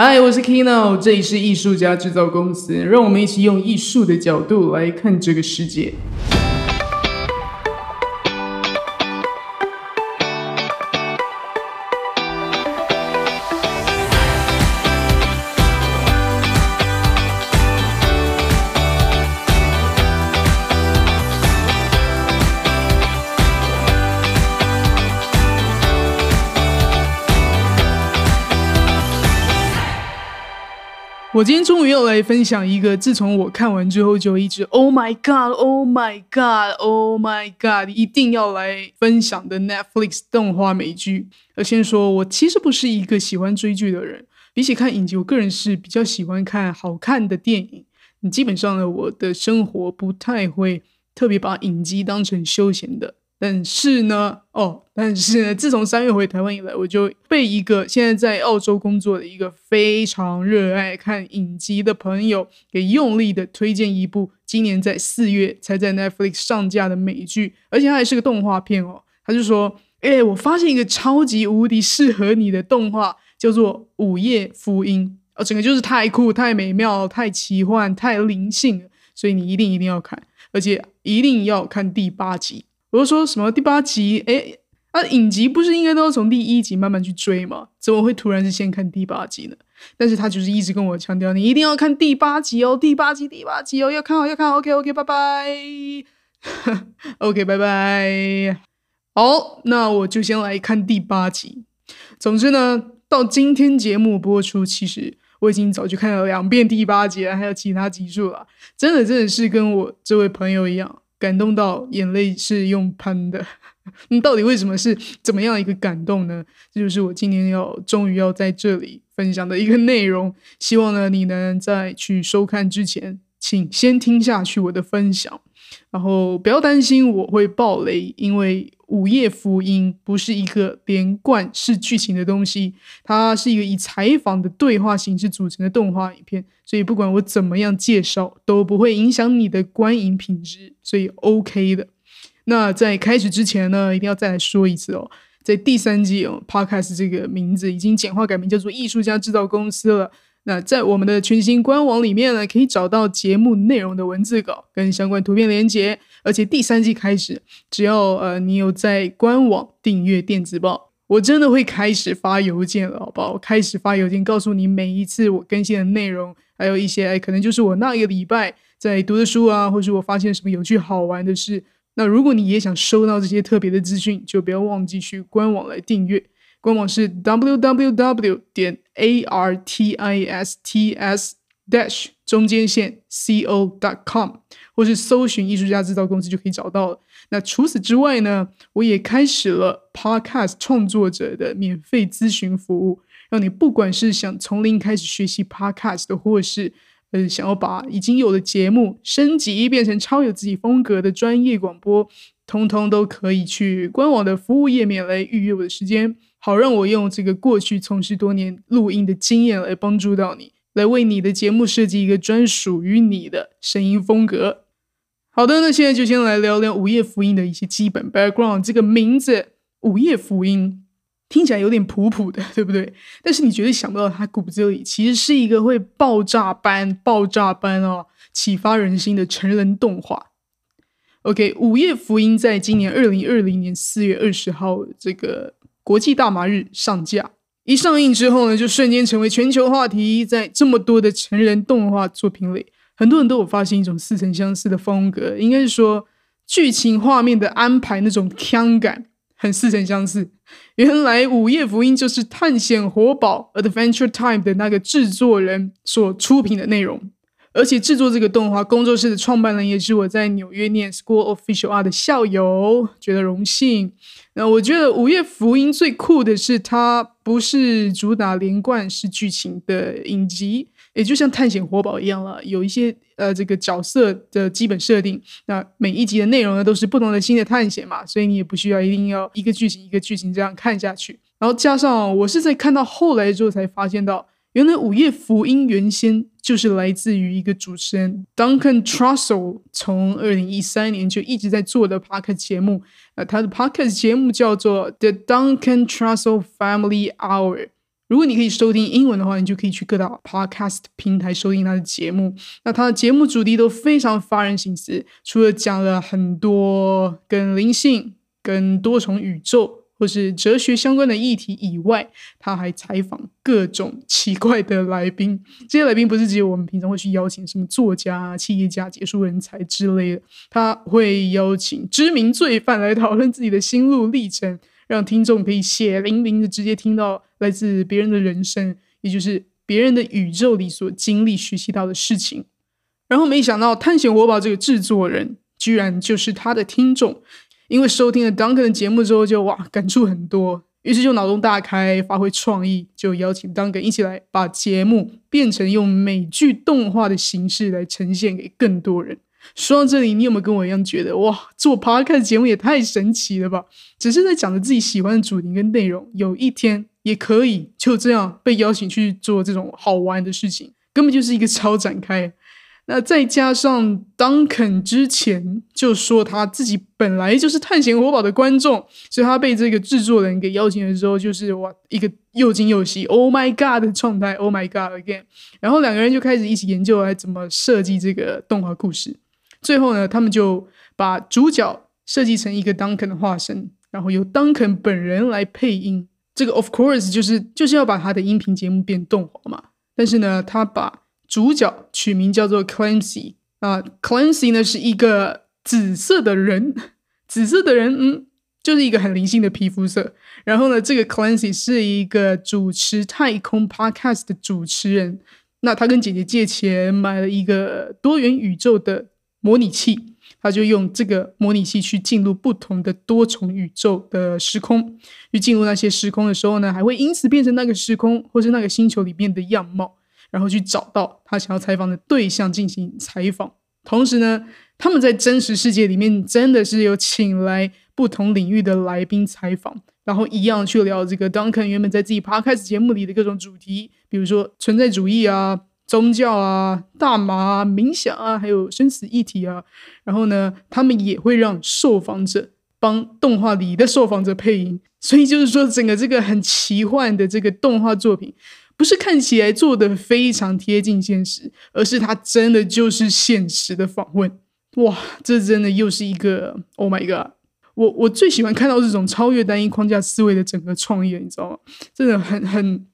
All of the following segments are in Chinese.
嗨，我是 Kino，这里是艺术家制造公司，让我们一起用艺术的角度来看这个世界。我今天终于要来分享一个，自从我看完之后就一直 Oh my God, Oh my God, Oh my God，一定要来分享的 Netflix 动画美剧。而先说，我其实不是一个喜欢追剧的人，比起看影集，我个人是比较喜欢看好看的电影。你基本上呢，我的生活不太会特别把影集当成休闲的。但是呢，哦，但是呢，自从三月回台湾以来，我就被一个现在在澳洲工作的一个非常热爱看影集的朋友给用力的推荐一部今年在四月才在 Netflix 上架的美剧，而且它还是个动画片哦。他就说：“哎，我发现一个超级无敌适合你的动画，叫做《午夜福音》哦，整个就是太酷、太美妙、太奇幻、太灵性，所以你一定一定要看，而且一定要看第八集。”我就说什么第八集？哎，啊，影集不是应该都要从第一集慢慢去追吗？怎么会突然是先看第八集呢？但是他就是一直跟我强调，你一定要看第八集哦，第八集，第八集哦，要看好，要看好。OK，OK，拜拜。OK，拜拜。好，那我就先来看第八集。总之呢，到今天节目播出，其实我已经早就看了两遍第八集了，还有其他集数了。真的，真的是跟我这位朋友一样。感动到眼泪是用喷的，那到底为什么是怎么样一个感动呢？这就是我今天要终于要在这里分享的一个内容。希望呢，你能在去收看之前，请先听下去我的分享。然后不要担心我会爆雷，因为《午夜福音》不是一个连贯式剧情的东西，它是一个以采访的对话形式组成的动画影片，所以不管我怎么样介绍，都不会影响你的观影品质，所以 OK 的。那在开始之前呢，一定要再来说一次哦，在第三季哦，Podcast 这个名字已经简化改名叫做艺术家制造公司了。那在我们的全新官网里面呢，可以找到节目内容的文字稿跟相关图片连接。而且第三季开始，只要呃你有在官网订阅电子报，我真的会开始发邮件了，好不好？我开始发邮件告诉你每一次我更新的内容，还有一些可能就是我那一个礼拜在读的书啊，或是我发现什么有趣好玩的事。那如果你也想收到这些特别的资讯，就不要忘记去官网来订阅。官网是 www 点 artists dash 中间线 co dot com，或是搜寻艺术家制造公司就可以找到了。那除此之外呢，我也开始了 podcast 创作者的免费咨询服务，让你不管是想从零开始学习 podcast 的，或是呃想要把已经有的节目升级变成超有自己风格的专业广播，通通都可以去官网的服务页面来预约我的时间。好，让我用这个过去从事多年录音的经验来帮助到你，来为你的节目设计一个专属于你的声音风格。好的，那现在就先来聊聊《午夜福音》的一些基本 background。这个名字《午夜福音》听起来有点普普的，对不对？但是你绝对想不到，它骨子里其实是一个会爆炸般、爆炸般哦，启发人心的成人动画。OK，《午夜福音》在今年二零二零年四月二十号这个。国际大麻日上架，一上映之后呢，就瞬间成为全球话题。在这么多的成人动画作品里，很多人都有发现一种似曾相识的风格，应该是说剧情画面的安排那种腔感很似曾相似。原来《午夜福音》就是《探险活宝 Adventure Time》的那个制作人所出品的内容。而且制作这个动画工作室的创办人也是我在纽约念 School of Visual Art 的校友，觉得荣幸。那我觉得《午夜福音》最酷的是，它不是主打连贯式剧情的影集，也就像《探险活宝》一样了，有一些呃这个角色的基本设定。那每一集的内容呢，都是不同的新的探险嘛，所以你也不需要一定要一个剧情一个剧情这样看下去。然后加上我是在看到后来之后才发现到。原来《午夜福音》原先就是来自于一个主持人 Duncan Trussell，从二零一三年就一直在做的 podcast 节目。呃，他的 podcast 节目叫做 The Duncan Trussell Family Hour，如果你可以收听英文的话，你就可以去各大 podcast 平台收听他的节目。那他的节目主题都非常发人深思，除了讲了很多跟灵性、跟多重宇宙或是哲学相关的议题以外，他还采访各种奇怪的来宾。这些来宾不是只有我们平常会去邀请什么作家、企业家、杰出人才之类的，他会邀请知名罪犯来讨论自己的心路历程。让听众可以血淋淋的直接听到来自别人的人生，也就是别人的宇宙里所经历、学习到的事情。然后没想到探险活宝这个制作人居然就是他的听众，因为收听了 Duncan 的节目之后，就哇感触很多，于是就脑洞大开，发挥创意，就邀请 Duncan 一起来把节目变成用美剧动画的形式来呈现给更多人。说到这里，你有没有跟我一样觉得哇，做 podcast 节目也太神奇了吧？只是在讲着自己喜欢的主题跟内容，有一天也可以就这样被邀请去做这种好玩的事情，根本就是一个超展开。那再加上 Duncan 之前就说他自己本来就是探险活宝的观众，所以他被这个制作人给邀请的时候，就是哇一个又惊又喜，Oh my God 的状态，Oh my God again。然后两个人就开始一起研究来怎么设计这个动画故事。最后呢，他们就把主角设计成一个 Duncan 的化身，然后由 Duncan 本人来配音。这个 Of course 就是就是要把他的音频节目变动画嘛。但是呢，他把主角取名叫做 Clancy 啊，Clancy 呢是一个紫色的人，紫色的人，嗯，就是一个很灵性的皮肤色。然后呢，这个 Clancy 是一个主持太空 Podcast 的主持人。那他跟姐姐借钱买了一个多元宇宙的。模拟器，他就用这个模拟器去进入不同的多重宇宙的时空，去进入那些时空的时候呢，还会因此变成那个时空或是那个星球里面的样貌，然后去找到他想要采访的对象进行采访。同时呢，他们在真实世界里面真的是有请来不同领域的来宾采访，然后一样去聊这个 Duncan 原本在自己 Podcast 节目里的各种主题，比如说存在主义啊。宗教啊，大麻，冥想啊，还有生死议题啊，然后呢，他们也会让受访者帮动画里的受访者配音，所以就是说，整个这个很奇幻的这个动画作品，不是看起来做的非常贴近现实，而是它真的就是现实的访问。哇，这真的又是一个 Oh my God！我我最喜欢看到这种超越单一框架思维的整个创业，你知道吗？真的很很。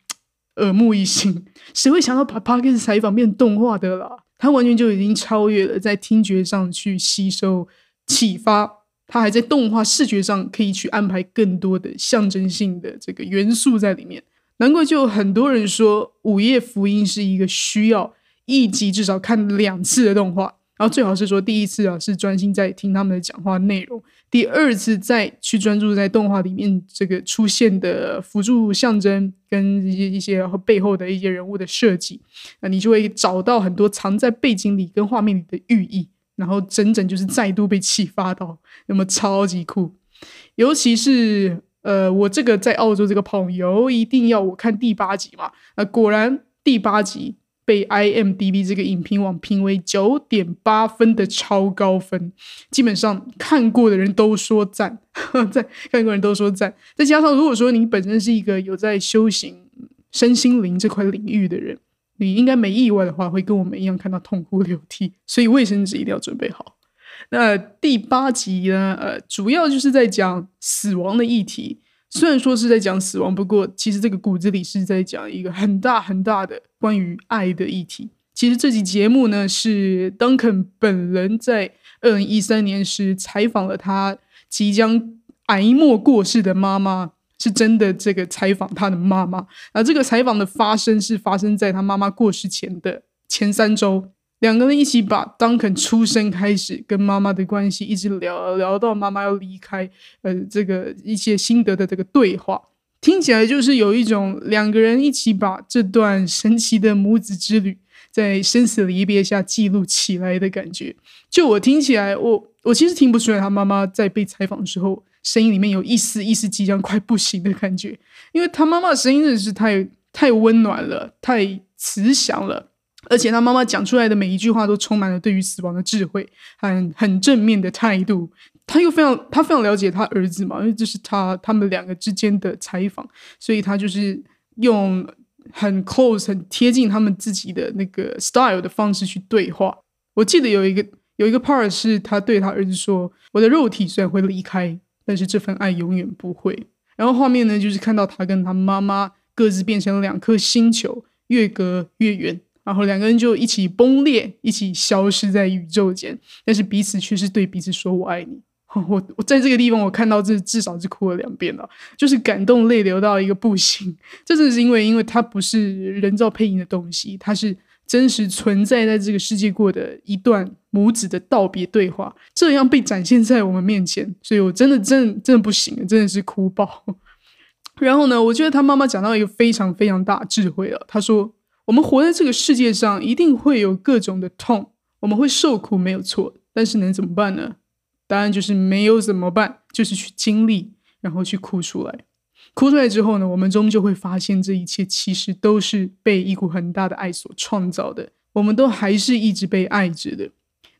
耳目一新，谁会想到把 podcast 采访变动画的啦？它完全就已经超越了在听觉上去吸收启发，它还在动画视觉上可以去安排更多的象征性的这个元素在里面。难怪就很多人说《午夜福音》是一个需要一集至少看两次的动画。然后最好是说，第一次啊是专心在听他们的讲话内容，第二次再去专注在动画里面这个出现的辅助象征跟一些一些背后的一些人物的设计，那你就会找到很多藏在背景里跟画面里的寓意，然后整整就是再度被启发到，那么超级酷。尤其是呃，我这个在澳洲这个朋友一定要我看第八集嘛，那果然第八集。被 IMDB 这个影评网评为九点八分的超高分，基本上看过的人都说赞，在看过人都说赞。再加上如果说你本身是一个有在修行身心灵这块领域的人，你应该没意外的话，会跟我们一样看到痛哭流涕。所以卫生纸一定要准备好。那第八集呢？呃，主要就是在讲死亡的议题。虽然说是在讲死亡，不过其实这个骨子里是在讲一个很大很大的关于爱的议题。其实这集节目呢，是 Duncan 本人在二零一三年时采访了他即将癌末过世的妈妈，是真的这个采访他的妈妈。而这个采访的发生是发生在他妈妈过世前的前三周。两个人一起把 Duncan 出生开始跟妈妈的关系一直聊聊到妈妈要离开，呃，这个一些心得的这个对话，听起来就是有一种两个人一起把这段神奇的母子之旅在生死离别下记录起来的感觉。就我听起来，我我其实听不出来他妈妈在被采访的时候声音里面有一丝一丝即将快不行的感觉，因为他妈妈的声音真的是太太温暖了，太慈祥了。而且他妈妈讲出来的每一句话都充满了对于死亡的智慧，很很正面的态度。他又非常他非常了解他儿子嘛，因为这是他他们两个之间的采访，所以他就是用很 close、很贴近他们自己的那个 style 的方式去对话。我记得有一个有一个 part 是他对他儿子说：“我的肉体虽然会离开，但是这份爱永远不会。”然后画面呢，就是看到他跟他妈妈各自变成了两颗星球，越隔越远。然后两个人就一起崩裂，一起消失在宇宙间，但是彼此却是对彼此说“我爱你”。我我在这个地方，我看到这至少是哭了两遍了，就是感动泪流到一个不行。这正是因为，因为它不是人造配音的东西，它是真实存在在这个世界过的一段母子的道别对话，这样被展现在我们面前，所以我真的真的真的不行，真的是哭爆。然后呢，我觉得他妈妈讲到一个非常非常大智慧了，他说。我们活在这个世界上，一定会有各种的痛，我们会受苦，没有错。但是能怎么办呢？答案就是没有怎么办，就是去经历，然后去哭出来。哭出来之后呢，我们终究会发现，这一切其实都是被一股很大的爱所创造的。我们都还是一直被爱着的。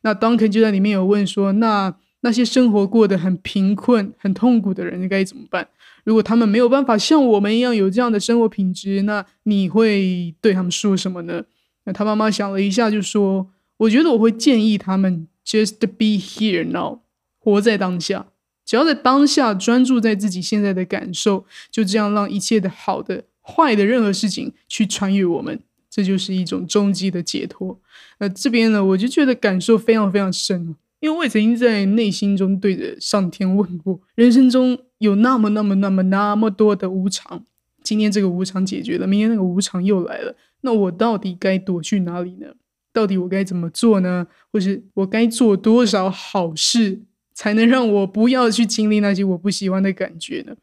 那 Duncan 就在里面有问说：那那些生活过得很贫困、很痛苦的人应该怎么办？如果他们没有办法像我们一样有这样的生活品质，那你会对他们说什么呢？那他妈妈想了一下，就说：“我觉得我会建议他们 just be here now，活在当下，只要在当下专注在自己现在的感受，就这样让一切的好的、坏的任何事情去穿越我们，这就是一种终极的解脱。”那这边呢，我就觉得感受非常非常深。因为我也曾经在内心中对着上天问过：人生中有那么、那么、那么、那么多的无常，今天这个无常解决了，明天那个无常又来了，那我到底该躲去哪里呢？到底我该怎么做呢？或是我该做多少好事，才能让我不要去经历那些我不喜欢的感觉呢？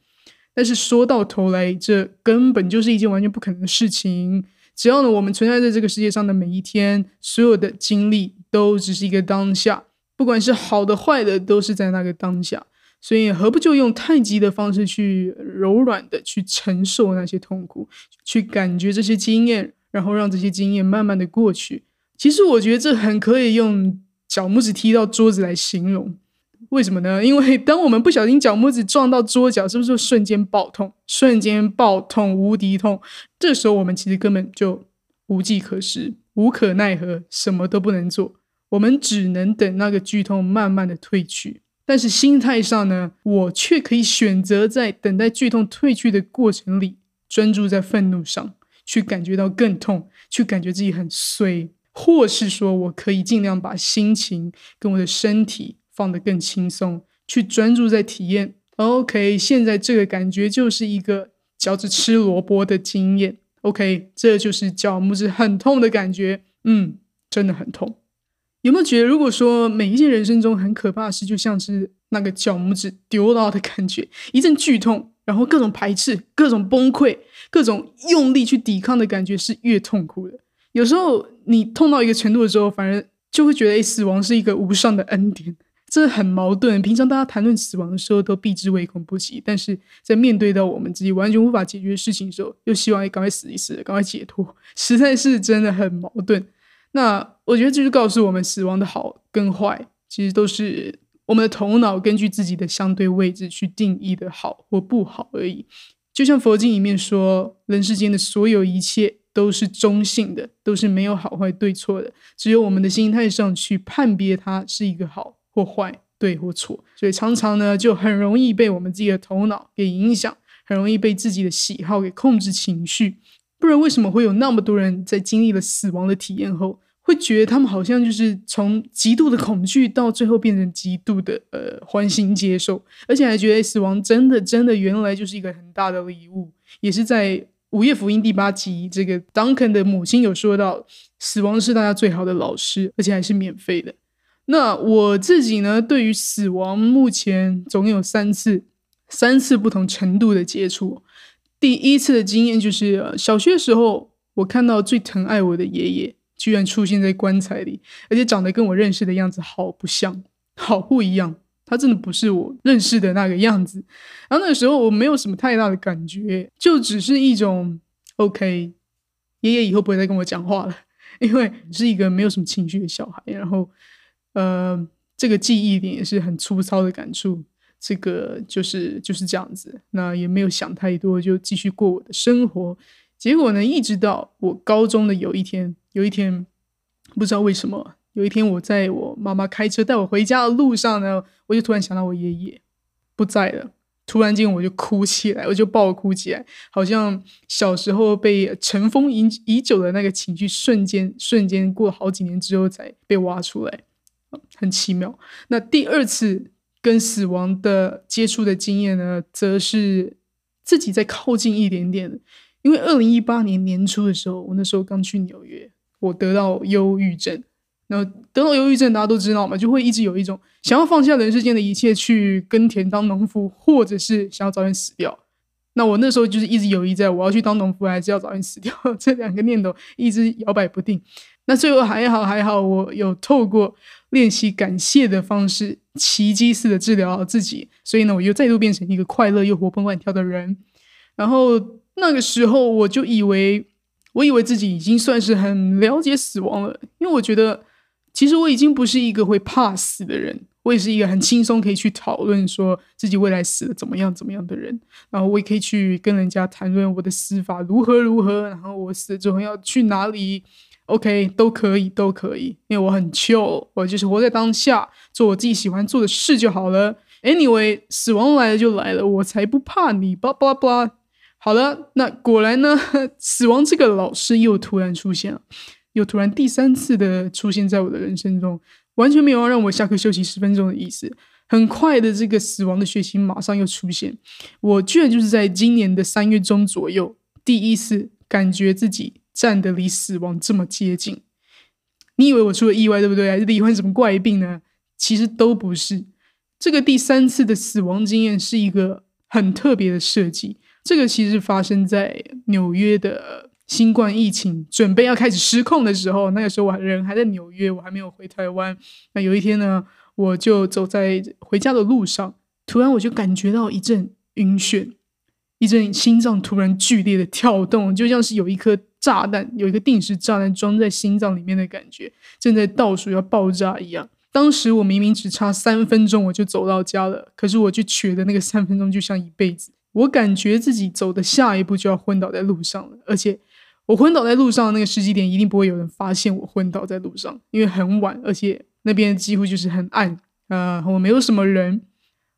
但是说到头来，这根本就是一件完全不可能的事情。只要呢，我们存在在这个世界上的每一天，所有的经历都只是一个当下。不管是好的坏的，都是在那个当下，所以何不就用太极的方式去柔软的去承受那些痛苦，去感觉这些经验，然后让这些经验慢慢的过去。其实我觉得这很可以用脚拇指踢到桌子来形容。为什么呢？因为当我们不小心脚拇指撞到桌角，是不是瞬间爆痛？瞬间爆痛，无敌痛。这时候我们其实根本就无计可施，无可奈何，什么都不能做。我们只能等那个剧痛慢慢的退去，但是心态上呢，我却可以选择在等待剧痛退去的过程里，专注在愤怒上，去感觉到更痛，去感觉自己很衰，或是说我可以尽量把心情跟我的身体放得更轻松，去专注在体验。OK，现在这个感觉就是一个脚趾吃萝卜的经验。OK，这就是脚拇指很痛的感觉。嗯，真的很痛。有没有觉得，如果说每一件人生中很可怕的事，就像是那个脚拇指丢到的感觉，一阵剧痛，然后各种排斥、各种崩溃、各种用力去抵抗的感觉，是越痛苦的。有时候你痛到一个程度的时候，反而就会觉得，哎，死亡是一个无上的恩典，这很矛盾。平常大家谈论死亡的时候，都避之唯恐不及，但是在面对到我们自己完全无法解决的事情的时候，又希望赶快死一死，赶快解脱，实在是真的很矛盾。那我觉得这就告诉我们，死亡的好跟坏，其实都是我们的头脑根据自己的相对位置去定义的好或不好而已。就像佛经里面说，人世间的所有一切都是中性的，都是没有好坏对错的，只有我们的心态上去判别它是一个好或坏、对或错。所以常常呢，就很容易被我们自己的头脑给影响，很容易被自己的喜好给控制情绪。不然为什么会有那么多人在经历了死亡的体验后，会觉得他们好像就是从极度的恐惧到最后变成极度的呃欢欣接受，而且还觉得死亡真的真的原来就是一个很大的礼物。也是在《午夜福音》第八集，这个 Duncan 的母亲有说到，死亡是大家最好的老师，而且还是免费的。那我自己呢，对于死亡目前总有三次，三次不同程度的接触。第一次的经验就是小学的时候，我看到最疼爱我的爷爷居然出现在棺材里，而且长得跟我认识的样子好不像，好不一样。他真的不是我认识的那个样子。然后那个时候我没有什么太大的感觉，就只是一种 OK，爷爷以后不会再跟我讲话了，因为是一个没有什么情绪的小孩。然后，呃，这个记忆点也是很粗糙的感触。这个就是就是这样子，那也没有想太多，就继续过我的生活。结果呢，一直到我高中的有一天，有一天不知道为什么，有一天我在我妈妈开车带我回家的路上呢，我就突然想到我爷爷不在了。突然间我就哭起来，我就爆哭起来，好像小时候被尘封已已久的那个情绪，瞬间瞬间过好几年之后才被挖出来，很奇妙。那第二次跟死亡的接触的经验呢，则是自己再靠近一点点。因为二零一八年年初的时候，我那时候刚去纽约，我得到忧郁症。那得到忧郁症，大家都知道嘛，就会一直有一种想要放下人世间的一切，去耕田当农夫，或者是想要早点死掉。那我那时候就是一直犹豫，在我要去当农夫，还是要早点死掉，这两个念头一直摇摆不定。那最后还好还好，我有透过练习感谢的方式，奇迹似的治疗好自己，所以呢，我又再度变成一个快乐又活蹦乱跳的人。然后那个时候，我就以为，我以为自己已经算是很了解死亡了，因为我觉得。其实我已经不是一个会怕死的人，我也是一个很轻松可以去讨论说自己未来死了怎么样怎么样的人。然后我也可以去跟人家谈论我的死法如何如何，然后我死了之后要去哪里，OK 都可以都可以，因为我很 chill，我就是活在当下，做我自己喜欢做的事就好了。Anyway，死亡来了就来了，我才不怕你，叭叭叭。好了，那果然呢，死亡这个老师又突然出现了。又突然第三次的出现在我的人生中，完全没有让我下课休息十分钟的意思。很快的，这个死亡的学习马上又出现。我居然就是在今年的三月中左右，第一次感觉自己站得离死亡这么接近。你以为我出了意外，对不对？还是罹患什么怪病呢？其实都不是。这个第三次的死亡经验是一个很特别的设计。这个其实发生在纽约的。新冠疫情准备要开始失控的时候，那个时候我人还在纽约，我还没有回台湾。那有一天呢，我就走在回家的路上，突然我就感觉到一阵晕眩，一阵心脏突然剧烈的跳动，就像是有一颗炸弹，有一个定时炸弹装在心脏里面的感觉，正在倒数要爆炸一样。当时我明明只差三分钟我就走到家了，可是我就觉得那个三分钟就像一辈子。我感觉自己走的下一步就要昏倒在路上了，而且。我昏倒在路上那个时机点，一定不会有人发现我昏倒在路上，因为很晚，而且那边几乎就是很暗，呃，我没有什么人。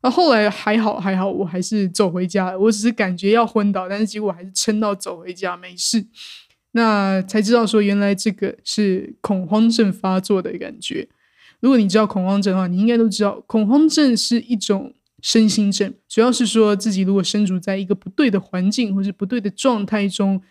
那后来还好，还好，我还是走回家。我只是感觉要昏倒，但是结果还是撑到走回家，没事。那才知道说，原来这个是恐慌症发作的感觉。如果你知道恐慌症的话，你应该都知道，恐慌症是一种身心症，主要是说自己如果身处在一个不对的环境或是不对的状态中。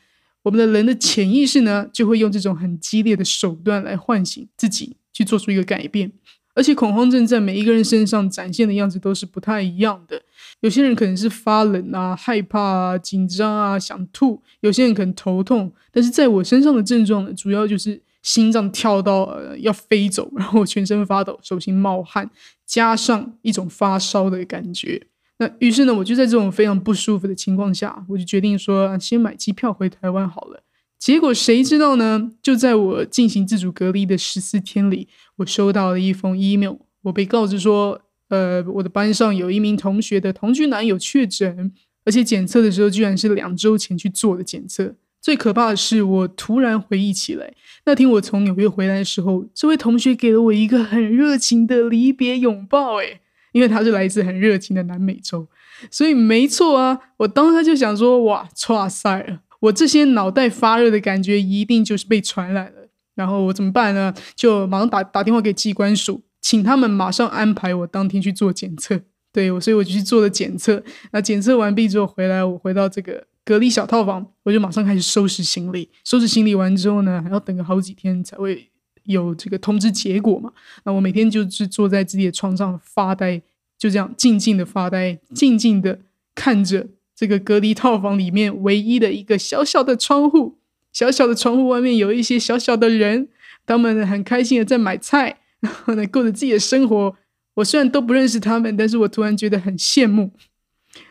我们的人的潜意识呢，就会用这种很激烈的手段来唤醒自己，去做出一个改变。而且恐慌症在每一个人身上展现的样子都是不太一样的。有些人可能是发冷啊、害怕啊、紧张啊、想吐；有些人可能头痛。但是在我身上的症状呢，主要就是心脏跳到呃要飞走，然后全身发抖、手心冒汗，加上一种发烧的感觉。那于是呢，我就在这种非常不舒服的情况下，我就决定说先买机票回台湾好了。结果谁知道呢？就在我进行自主隔离的十四天里，我收到了一封 email，我被告知说，呃，我的班上有一名同学的同居男友确诊，而且检测的时候居然是两周前去做的检测。最可怕的是，我突然回忆起来，那天我从纽约回来的时候，这位同学给了我一个很热情的离别拥抱，诶因为他是来自很热情的南美洲，所以没错啊。我当时就想说，哇，哇塞了！我这些脑袋发热的感觉一定就是被传染了。然后我怎么办呢？就马上打打电话给机关署，请他们马上安排我当天去做检测。对，我所以我就去做了检测。那检测完毕之后回来，我回到这个隔离小套房，我就马上开始收拾行李。收拾行李完之后呢，还要等个好几天才会。有这个通知结果嘛？那我每天就是坐在自己的床上发呆，就这样静静的发呆，静静的看着这个隔离套房里面唯一的一个小小的窗户，小小的窗户外面有一些小小的人，他们很开心的在买菜，然后呢过着自己的生活。我虽然都不认识他们，但是我突然觉得很羡慕。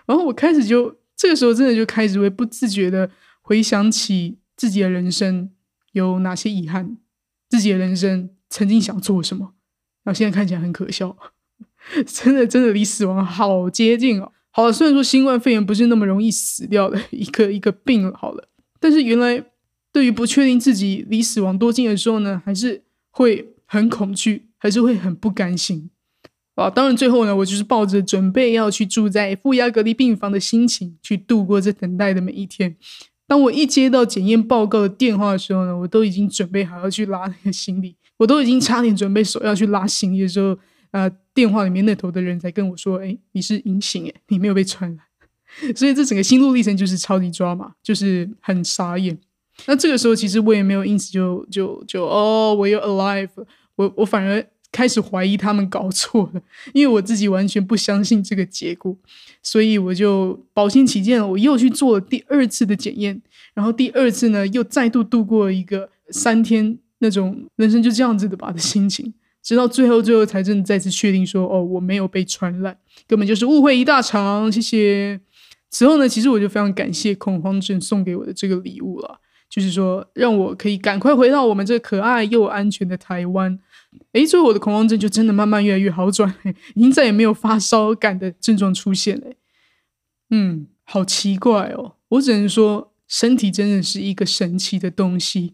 然后我开始就这个时候真的就开始会不自觉的回想起自己的人生有哪些遗憾。自己的人生曾经想做什么，然后现在看起来很可笑，真的真的离死亡好接近哦。好了，虽然说新冠肺炎不是那么容易死掉的一个一个病好了，但是原来对于不确定自己离死亡多近的时候呢，还是会很恐惧，还是会很不甘心啊。当然最后呢，我就是抱着准备要去住在负压隔离病房的心情去度过这等待的每一天。当我一接到检验报告的电话的时候呢，我都已经准备好要去拉那个行李，我都已经差点准备手要去拉行李的时候，呃，电话里面那头的人才跟我说：“哎，你是阴性，哎，你没有被传染。”所以这整个心路历程就是超级抓马，就是很傻眼。那这个时候其实我也没有因此就就就哦，我又 alive，我我反而开始怀疑他们搞错了，因为我自己完全不相信这个结果，所以我就保险起见，我又去做了第二次的检验，然后第二次呢又再度度过一个三天那种人生就这样子的吧的心情，直到最后最后才真的再次确定说哦我没有被传染，根本就是误会一大场，谢谢。此后呢，其实我就非常感谢恐慌症送给我的这个礼物了，就是说让我可以赶快回到我们这可爱又安全的台湾。诶，最后我的恐慌症就真的慢慢越来越好转，已经再也没有发烧感的症状出现了。嗯，好奇怪哦，我只能说身体真的是一个神奇的东西。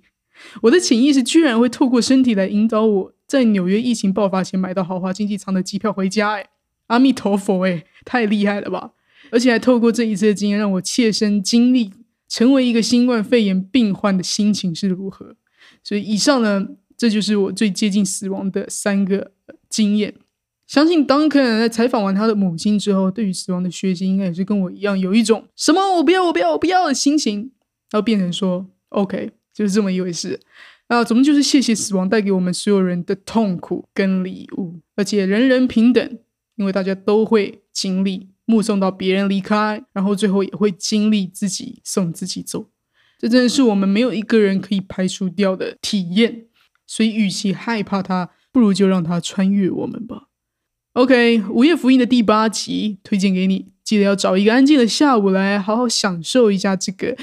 我的潜意识居然会透过身体来引导我在纽约疫情爆发前买到豪华经济舱的机票回家。诶，阿弥陀佛，诶，太厉害了吧！而且还透过这一次的经验，让我切身经历成为一个新冠肺炎病患的心情是如何。所以以上呢，这就是我最接近死亡的三个经验。相信 Duncan 在采访完他的母亲之后，对于死亡的学习，应该也是跟我一样，有一种什么我不要我不要我不要的心情，然后变成说 OK，就是这么一回事。啊，总之就是谢谢死亡带给我们所有人的痛苦跟礼物，而且人人平等，因为大家都会经历。目送到别人离开，然后最后也会经历自己送自己走，这真的是我们没有一个人可以排除掉的体验。所以，与其害怕它，不如就让它穿越我们吧。OK，《午夜福音》的第八集推荐给你，记得要找一个安静的下午来好好享受一下这个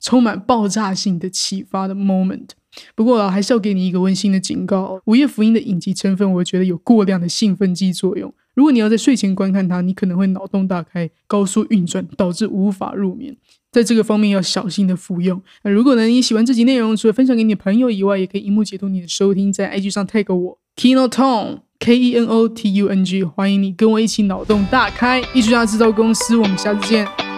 充满爆炸性的启发的 moment。不过，还是要给你一个温馨的警告：《午夜福音》的影集成分，我觉得有过量的兴奋剂作用。如果你要在睡前观看它，你可能会脑洞大开、高速运转，导致无法入眠。在这个方面要小心的服用。那如果呢你喜欢这集内容，除了分享给你的朋友以外，也可以荧幕解读你的收听，在 IG 上 tag 我 Kenotong K E N O T U N G，欢迎你跟我一起脑洞大开。艺术家制造公司，我们下次见。